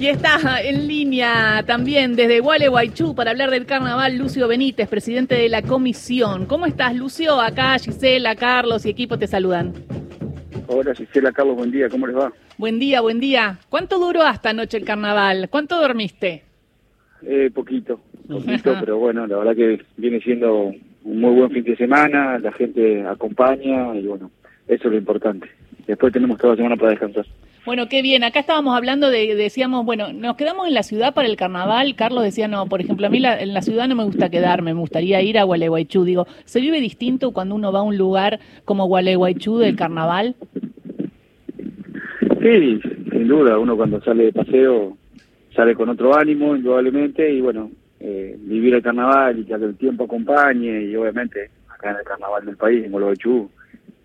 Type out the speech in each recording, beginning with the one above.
Y está en línea también desde Gualeguaychú para hablar del carnaval Lucio Benítez, presidente de la comisión. ¿Cómo estás, Lucio? Acá Gisela, Carlos y equipo te saludan. Hola, Gisela, Carlos, buen día, ¿cómo les va? Buen día, buen día. ¿Cuánto duró hasta anoche el carnaval? ¿Cuánto dormiste? Eh, poquito, poquito, pero bueno, la verdad que viene siendo un muy buen fin de semana, la gente acompaña y bueno, eso es lo importante. Después tenemos toda la semana para descansar. Bueno, qué bien. Acá estábamos hablando de, decíamos, bueno, nos quedamos en la ciudad para el carnaval. Carlos decía, no, por ejemplo, a mí en la ciudad no me gusta quedarme, me gustaría ir a Gualeguaychú. Digo, ¿se vive distinto cuando uno va a un lugar como Gualeguaychú del carnaval? Sí, sin duda. Uno cuando sale de paseo sale con otro ánimo, indudablemente, y bueno, eh, vivir el carnaval y que el tiempo acompañe, y obviamente acá en el carnaval del país, en Gualeguaychú,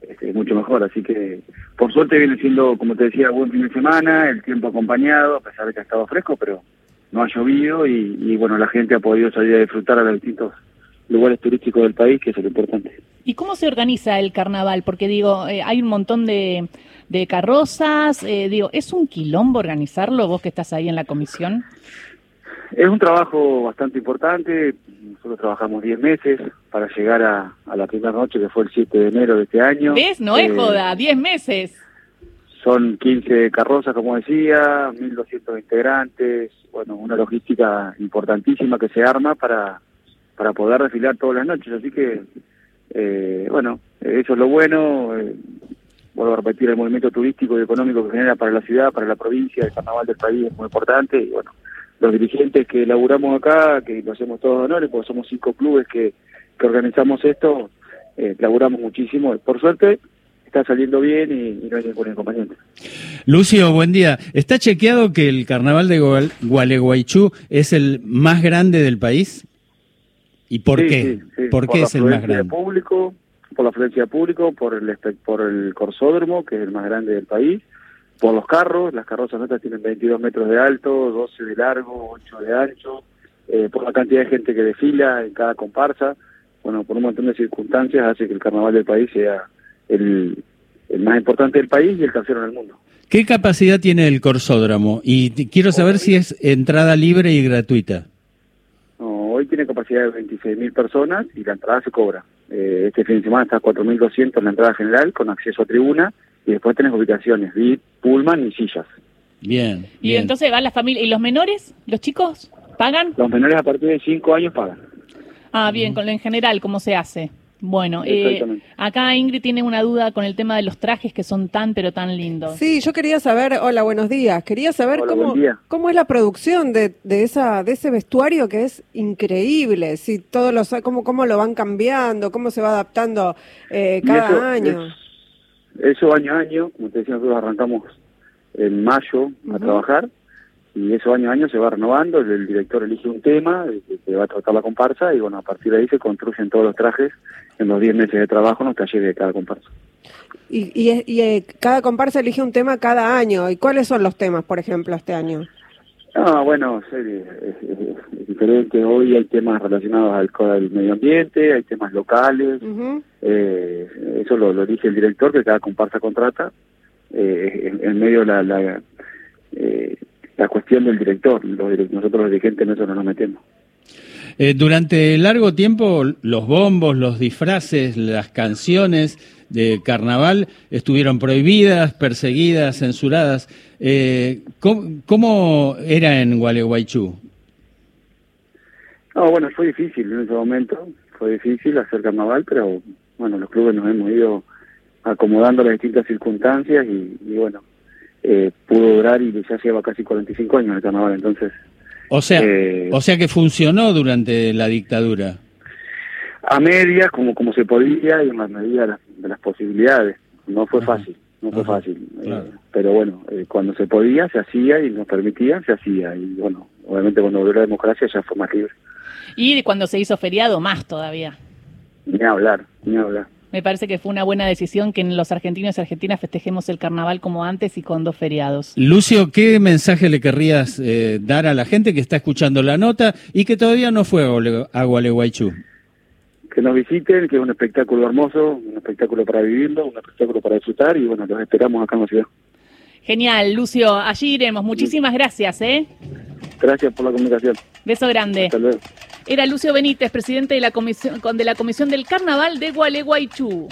este, mucho mejor. Así que, por suerte, viene siendo, como te decía, buen fin de semana, el tiempo acompañado, a pesar de que ha estado fresco, pero no ha llovido y, bueno, la gente ha podido salir a disfrutar a los distintos lugares turísticos del país, que es lo importante. ¿Y cómo se organiza el carnaval? Porque digo, eh, hay un montón de, de carrozas, eh, digo, ¿es un quilombo organizarlo vos que estás ahí en la comisión? Es un trabajo bastante importante. Nosotros trabajamos 10 meses para llegar a, la primera noche, que fue el 7 de enero de este año. ¿Ves? No es eh, joda, 10 meses. Son 15 carrozas, como decía, 1.200 integrantes. Bueno, una logística importantísima que se arma para, para poder desfilar todas las noches. Así que, eh, bueno, eso es lo bueno. Eh, vuelvo a repetir, el movimiento turístico y económico que genera para la ciudad, para la provincia, el carnaval del país es muy importante. Y bueno, los dirigentes que laburamos acá, que lo hacemos todos honores, porque somos cinco clubes que, que organizamos esto, eh, laburamos muchísimo. Por suerte, está saliendo bien y, no hay ningún inconveniente. Lucio, buen día. ¿Está chequeado que el carnaval de Gualeguaychú es el más grande del país? ¿Y por qué? ¿Por, qué es el más grande? Público, por la afluencia público, por el, por el corsódromo, que es el más grande del país, por los carros, las carrozas nuestras tienen 22 metros de alto, 12 de largo, 8 de ancho, eh, por la cantidad de gente que desfila en cada comparsa, bueno, por un montón de circunstancias hace que el carnaval del país sea el, más importante del país y el tercero en el mundo. ¿Qué capacidad tiene el corsódromo? Y quiero saber si es entrada libre y gratuita. hoy tiene capacidad de 26.000 personas y la entrada se cobra. Eh, este fin de semana está a 4.200 en la entrada general con acceso a tribuna y después tenés ubicaciones, VIP, pullman y sillas. Bien. Y entonces va la familia. ¿Y los menores? ¿Los chicos? ¿Pagan? Los menores a partir de 5 años pagan. Ah, bien, con lo en general, ¿cómo se hace? Bueno, eh, acá Ingrid tiene una duda con el tema de los trajes que son tan pero tan lindos. Sí, yo quería saber, hola, buenos días, quería saber cómo, cómo es la producción de, de, esa, de ese vestuario que es increíble, si todos los, cómo, cómo lo van cambiando, cómo se va adaptando eh, cada año. Eso año a año, como te decía, nosotros arrancamos en mayo a trabajar y eso año a año se va renovando, el, director elige un tema que va a tratar la comparsa y bueno, a partir de ahí se construyen todos los trajes en los 10 meses de trabajo en los talleres de cada comparsa. Y, y, eh, cada comparsa elige un tema cada año. ¿Y cuáles son los temas, por ejemplo, este año? Ah, bueno, es, diferente. Hoy hay temas relacionados al Medio Ambiente, hay temas locales. eh, eso lo, lo, dice el director, que cada comparsa contrata. Eh, en, medio de la, la, eh, la, cuestión del director. nosotros los dirigentes en eso no nos metemos. Eh, durante largo tiempo los bombos, los disfraces, las canciones de carnaval estuvieron prohibidas, perseguidas, censuradas. Eh, ¿cómo, era en Gualeguaychú? No, bueno, fue difícil en ese momento, fue difícil hacer carnaval, pero bueno, los clubes nos hemos ido acomodando las distintas circunstancias y, bueno, eh, pudo durar y ya lleva casi 45 años el carnaval, entonces... O sea, eh, o sea que funcionó durante la dictadura a medias, como, como se podía y en la medida de las, posibilidades. No fue fácil, no fue fácil. Eh, pero bueno, eh, cuando se podía, se hacía y nos permitía, se hacía. Y bueno, obviamente cuando volvió la democracia ya fue más libre. Y cuando se hizo feriado, más todavía. Ni hablar, ni hablar. Me parece que fue una buena decisión que en los argentinos y argentinas festejemos el carnaval como antes y con dos feriados. Lucio, ¿qué mensaje le querrías eh, dar a la gente que está escuchando la nota y que todavía no fue a Gualeguaychú? Que nos visiten, que es un espectáculo hermoso, un espectáculo para vivirlo, un espectáculo para disfrutar y bueno, los esperamos acá en la ciudad. Genial, Lucio, allí iremos. Muchísimas gracias, ¿eh? Gracias por la comunicación. Beso grande. Hasta luego. Era Lucio Benítez, presidente de la comisión, de la comisión del Carnaval de Gualeguaychú.